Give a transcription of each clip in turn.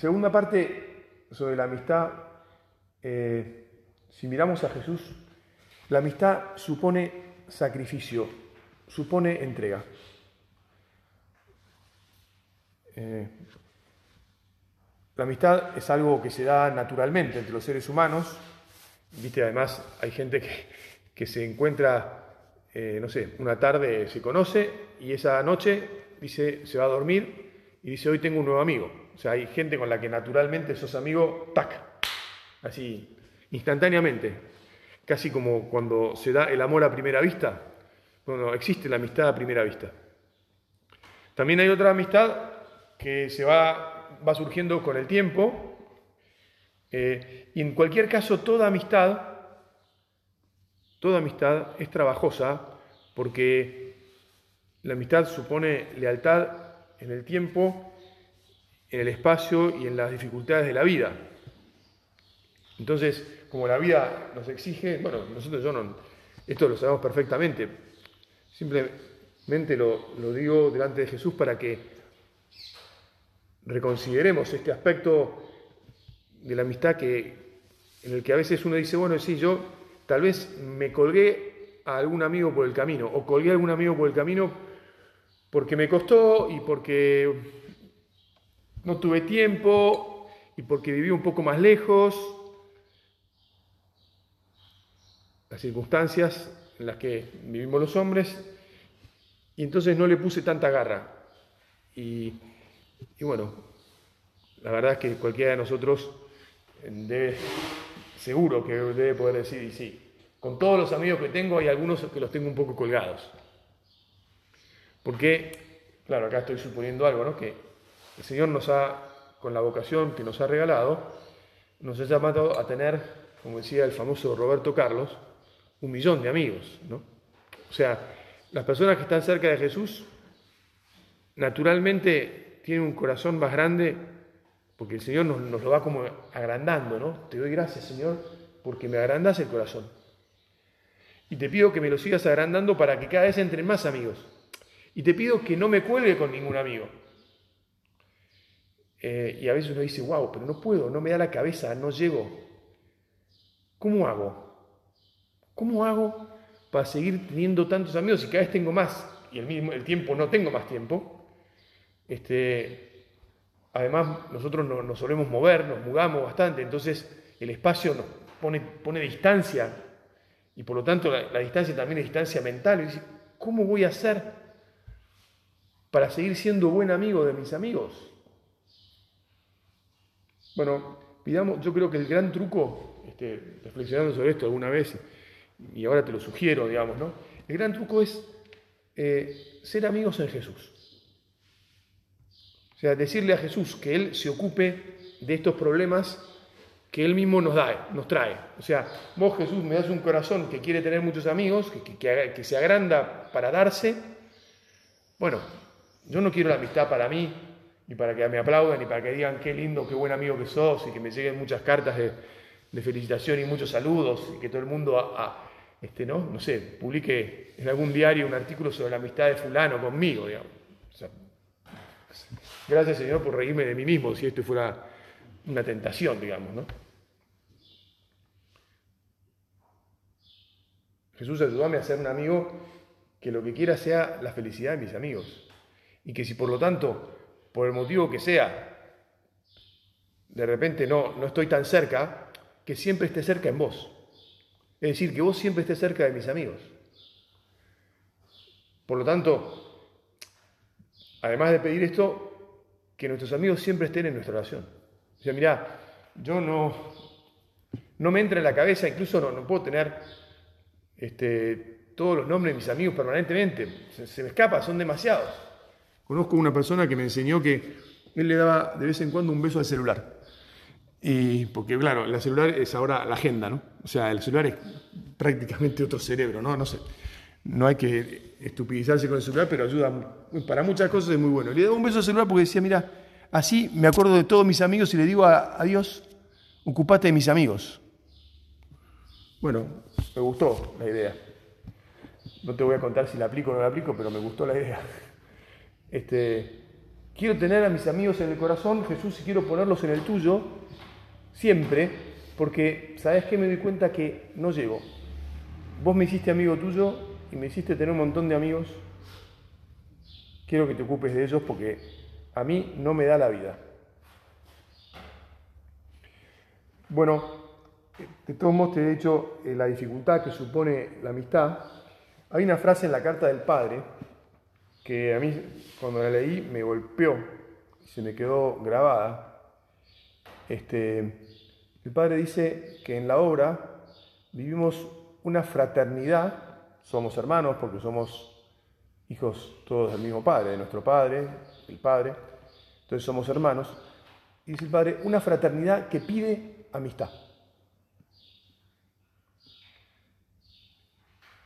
segunda parte sobre la amistad, eh, si miramos a Jesús, la amistad supone sacrificio, supone entrega. Eh, la amistad es algo que se da naturalmente entre los seres humanos. Viste, además hay gente que, se encuentra, eh, no sé, una tarde se conoce y esa noche dice, se va a dormir y dice, hoy tengo un nuevo amigo. O sea, hay gente con la que naturalmente sos amigo, tac, así, instantáneamente. Casi como cuando se da el amor a primera vista. Bueno, existe la amistad a primera vista. También hay otra amistad que se va va surgiendo con el tiempo. Eh, y en cualquier caso, toda amistad, toda amistad es trabajosa porque la amistad supone lealtad en el tiempo, en el espacio y en las dificultades de la vida. Entonces, como la vida nos exige, bueno, nosotros yo no, esto lo sabemos perfectamente, simplemente lo, lo digo delante de Jesús para que reconsideremos este aspecto de la amistad que, en el que a veces uno dice, bueno, sí, yo tal vez me colgué a algún amigo por el camino, o colgué a algún amigo por el camino porque me costó y porque no tuve tiempo y porque viví un poco más lejos. Las circunstancias en las que vivimos los hombres, y entonces no le puse tanta garra. Y y bueno, la verdad es que cualquiera de nosotros debe, seguro que debe poder decir, y sí, con todos los amigos que tengo hay algunos que los tengo un poco colgados. Porque, claro, acá estoy suponiendo algo, ¿no? Que el Señor nos ha, con la vocación que nos ha regalado, nos ha llamado a tener, como decía el famoso Roberto Carlos, un millón de amigos, ¿no? O sea, las personas que están cerca de Jesús, naturalmente tiene un corazón más grande, porque el Señor nos, lo va como agrandando, ¿no? Te doy gracias, Señor, porque me agrandas el corazón. Y te pido que me lo sigas agrandando para que cada vez entren más amigos. Y te pido que no me cuelgue con ningún amigo. Eh, y a veces uno dice, wow, pero no puedo, no me da la cabeza, no llego. ¿Cómo hago? ¿Cómo hago para seguir teniendo tantos amigos y cada vez tengo más? Y el, mismo, el tiempo no tengo más tiempo. Este, además, nosotros nos, solemos mover, nos mudamos bastante, entonces el espacio nos pone, pone distancia y por lo tanto la, distancia también es distancia mental. Y dice, ¿cómo voy a hacer para seguir siendo buen amigo de mis amigos? Bueno, pidamos, yo creo que el gran truco, este, reflexionando sobre esto alguna vez, y ahora te lo sugiero, digamos, ¿no? El gran truco es eh, ser amigos en Jesús. O sea, decirle a Jesús que Él se ocupe de estos problemas que Él mismo nos da, nos trae. O sea, vos Jesús me das un corazón que quiere tener muchos amigos, que, que, se agranda para darse. Bueno, yo no quiero la amistad para mí, ni para que me aplaudan, ni para que digan qué lindo, qué buen amigo que sos, y que me lleguen muchas cartas de, felicitación y muchos saludos, y que todo el mundo, este, ¿no? no sé, publique en algún diario un artículo sobre la amistad de fulano conmigo. Gracias Señor por reírme de mí mismo, si esto fuera una tentación, digamos, ¿no? Jesús ayúdame a ser un amigo que lo que quiera sea la felicidad de mis amigos. Y que si por lo tanto, por el motivo que sea, de repente no, no estoy tan cerca, que siempre esté cerca en vos. Es decir, que vos siempre estés cerca de mis amigos. Por lo tanto, además de pedir esto, que nuestros amigos siempre estén en nuestra oración. O sea, mirá, yo no, no me entra en la cabeza, incluso no, no puedo tener este, todos los nombres de mis amigos permanentemente. Se, me escapa, son demasiados. Conozco una persona que me enseñó que él le daba de vez en cuando un beso al celular. Y porque, claro, el celular es ahora la agenda, ¿no? O sea, el celular es prácticamente otro cerebro, ¿no? No sé. No hay que estupidizarse con el celular, pero ayuda para muchas cosas, es muy bueno. Le daba un beso al celular porque decía, mira, así me acuerdo de todos mis amigos y le digo a, Dios, ocupate de mis amigos. Bueno, me gustó la idea. No te voy a contar si la aplico o no la aplico, pero me gustó la idea. Este, quiero tener a mis amigos en el corazón, Jesús, y quiero ponerlos en el tuyo, siempre, porque, ¿sabes qué? Me doy cuenta que no llego. Vos me hiciste amigo tuyo y me hiciste tener un montón de amigos. Quiero que te ocupes de ellos porque a mí no me da la vida. Bueno, de todos modos te he dicho eh, la dificultad que supone la amistad. Hay una frase en la carta del Padre que a mí cuando la leí me golpeó y se me quedó grabada. Este, el Padre dice que en la obra vivimos una fraternidad, somos hermanos porque somos hijos todos del mismo Padre, de nuestro Padre, el Padre, entonces somos hermanos. Y dice el Padre, una fraternidad que pide amistad.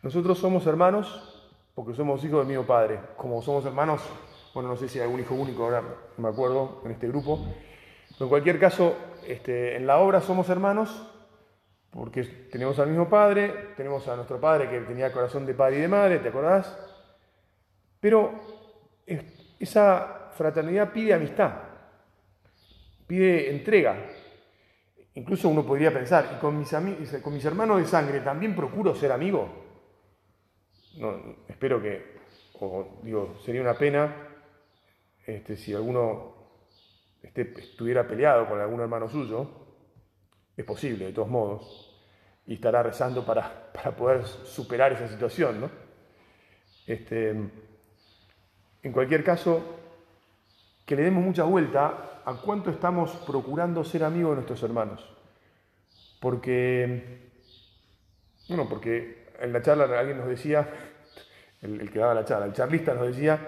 Nosotros somos hermanos porque somos hijos del mismo padre. Como somos hermanos, bueno, no sé si hay algún hijo único, ahora me acuerdo, en este grupo. Pero en cualquier caso, este, en la obra somos hermanos porque tenemos al mismo padre, tenemos a nuestro padre que tenía corazón de padre y de madre, ¿te acordás? Pero esa fraternidad pide amistad, pide entrega, Incluso uno podría pensar, ¿y con mis, con mis hermanos de sangre también procuro ser amigo? No, espero que, o digo, sería una pena este, si alguno estuviera peleado con algún hermano suyo, es posible de todos modos, y estará rezando para, para poder superar esa situación. ¿no? Este, en cualquier caso, que le demos mucha vuelta a cuánto estamos procurando ser amigos de nuestros hermanos. Porque, bueno, porque en la charla alguien nos decía, el, que daba la charla, el charlista nos decía,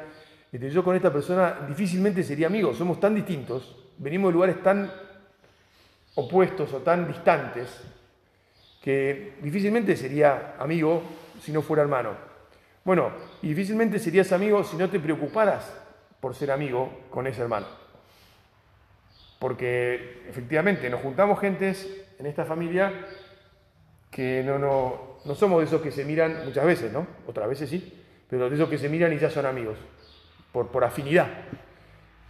este, yo con esta persona difícilmente sería amigo, somos tan distintos, venimos de lugares tan opuestos o tan distantes, que difícilmente sería amigo si no fuera hermano. Bueno, y difícilmente serías amigo si no te preocuparas por ser amigo con ese hermano. Porque efectivamente nos juntamos gentes en esta familia que no, no, no somos de esos que se miran muchas veces, ¿no? Otras veces sí, pero de esos que se miran y ya son amigos, por, por afinidad,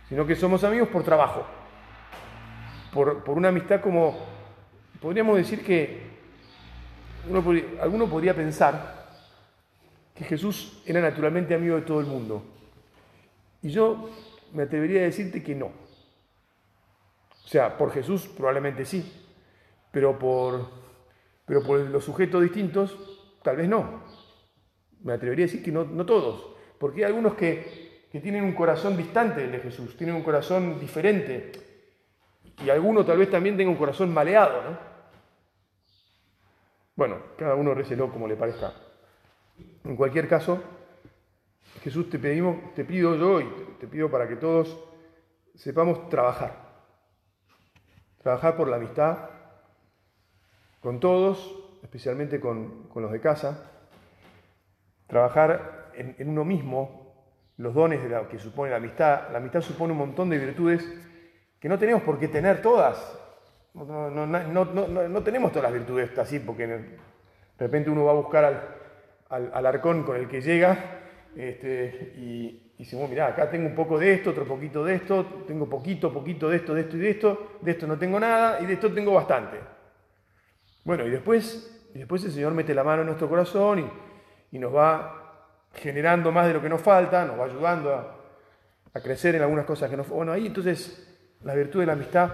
sino que somos amigos por trabajo, por, por una amistad como, podríamos decir que uno, alguno podría pensar que Jesús era naturalmente amigo de todo el mundo. Y yo me atrevería a decirte que no. O sea, por Jesús probablemente sí, pero por, pero por los sujetos distintos tal vez no. Me atrevería a decir que no, no todos, porque hay algunos que, que tienen un corazón distante de Jesús, tienen un corazón diferente, y alguno tal vez también tenga un corazón maleado, ¿no? Bueno, cada uno recelo como le parezca. En cualquier caso, Jesús te pedimos, te pido yo y te pido para que todos sepamos trabajar trabajar por la amistad con todos, especialmente con, los de casa, trabajar en, uno mismo los dones de la, que supone la amistad. La amistad supone un montón de virtudes que no tenemos por qué tener todas. No, tenemos todas las virtudes así, porque de repente uno va a buscar al, arcón con el que llega este, y, y decimos, mira, acá tengo un poco de esto, otro poquito de esto, tengo poquito, poquito de esto, de esto y de esto, de esto no tengo nada y de esto tengo bastante. Bueno, y después, y después el Señor mete la mano en nuestro corazón y, nos va generando más de lo que nos falta, nos va ayudando a, crecer en algunas cosas que nos... Bueno, ahí entonces la virtud de la amistad,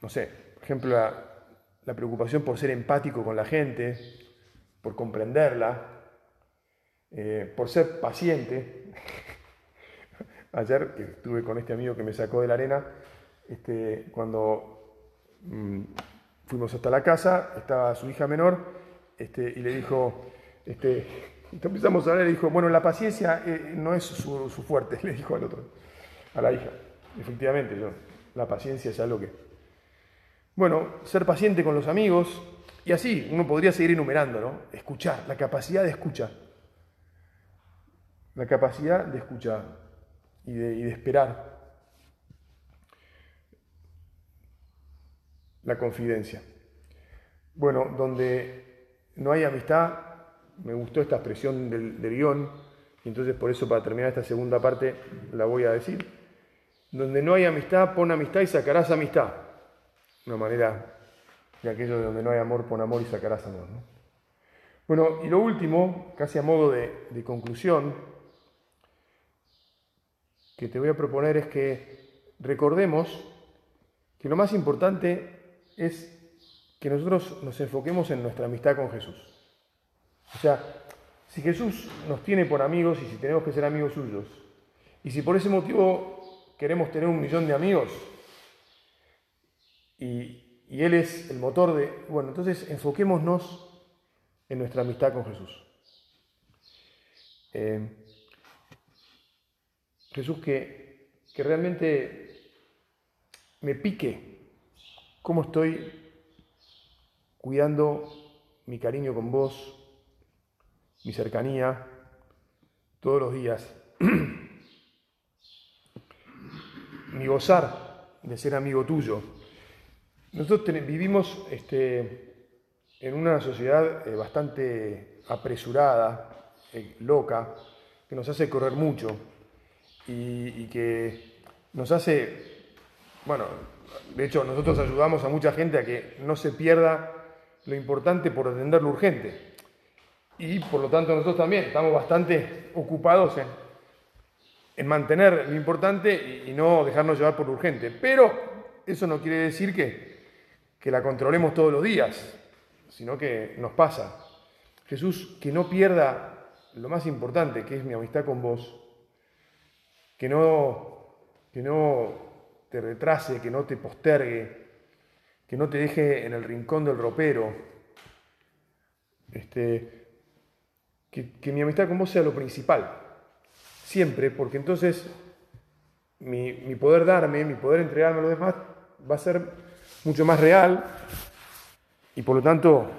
no sé, por ejemplo, la preocupación por ser empático con la gente, por comprenderla, eh, por ser paciente. Ayer estuve con este amigo que me sacó de la arena, este, cuando mm, fuimos hasta la casa, estaba su hija menor este, y le dijo, este, empezamos a hablar y dijo, bueno, la paciencia eh, no es su, fuerte, le dijo al otro, a la hija. Efectivamente, yo, la paciencia es algo que... Bueno, ser paciente con los amigos, y así uno podría seguir enumerando, ¿no? Escuchar, la capacidad de escuchar la capacidad de escuchar y de, esperar. La confidencia. Bueno, donde no hay amistad, me gustó esta expresión del, guion, y entonces por eso para terminar esta segunda parte la voy a decir. Donde no hay amistad, pon amistad y sacarás amistad. Una manera de aquello de donde no hay amor, pon amor y sacarás amor. Bueno, y lo último, casi a modo de, de conclusión, que te voy a proponer es que recordemos que lo más importante es que nosotros nos enfoquemos en nuestra amistad con Jesús. O sea, si Jesús nos tiene por amigos y si tenemos que ser amigos suyos, y si por ese motivo queremos tener un millón de amigos, y, Él es el motor de... Bueno, entonces enfoquémonos en nuestra amistad con Jesús. Eh, Jesús que, que realmente me pique cómo estoy cuidando mi cariño con vos, mi cercanía, todos los días, mi gozar de ser amigo tuyo. Nosotros vivimos este, en una sociedad eh, bastante apresurada, eh, loca, que nos hace correr mucho y, que nos hace, bueno, de hecho nosotros ayudamos a mucha gente a que no se pierda lo importante por atender lo urgente. Y por lo tanto nosotros también estamos bastante ocupados en, en mantener lo importante y, no dejarnos llevar por lo urgente. Pero eso no quiere decir que, que la controlemos todos los días, sino que nos pasa. Jesús, que no pierda lo más importante, que es mi amistad con vos, que no, que no te retrase, que no te postergue, que no te deje en el rincón del ropero. Este, que, mi amistad con vos sea lo principal, siempre, porque entonces mi, poder darme, mi poder entregarme a los demás va a ser mucho más real y por lo tanto,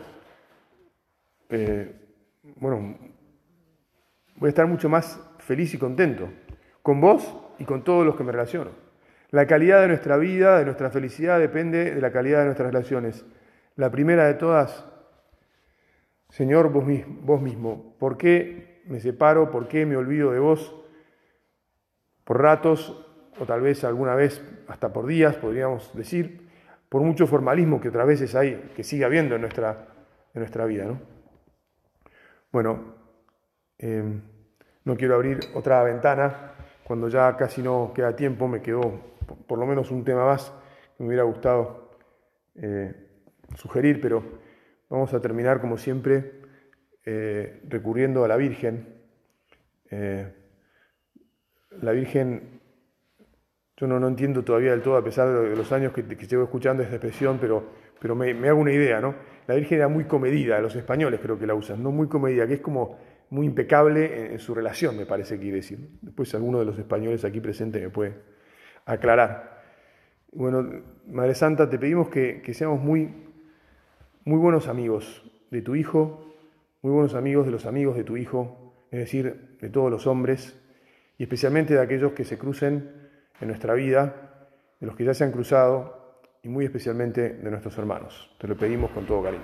eh, bueno, voy a estar mucho más feliz y contento con vos y con todos los que me relaciono. La calidad de nuestra vida, de nuestra felicidad, depende de la calidad de nuestras relaciones. La primera de todas, Señor, vos, mismo, ¿por qué me separo? ¿Por qué me olvido de vos? Por ratos, o tal vez alguna vez hasta por días, podríamos decir, por mucho formalismo que otras veces hay, que sigue habiendo en nuestra, en nuestra vida. ¿no? Bueno, eh, no quiero abrir otra ventana cuando ya casi no queda tiempo, me quedó por lo menos un tema más que me hubiera gustado eh, sugerir, pero vamos a terminar como siempre eh, recurriendo a la Virgen. Eh, la Virgen, yo no, no, entiendo todavía del todo, a pesar de los años que, llevo escuchando esta expresión, pero, pero me, me, hago una idea, ¿no? La Virgen era muy comedida, los españoles creo que la usan, no muy comedida, que es como muy impecable en, su relación, me parece que quiere decir. Después alguno de los españoles aquí presentes me puede aclarar. Bueno, Madre Santa, te pedimos que, seamos muy, muy buenos amigos de tu Hijo, muy buenos amigos de los amigos de tu Hijo, es decir, de todos los hombres, y especialmente de aquellos que se crucen en nuestra vida, de los que ya se han cruzado, y muy especialmente de nuestros hermanos. Te lo pedimos con todo cariño.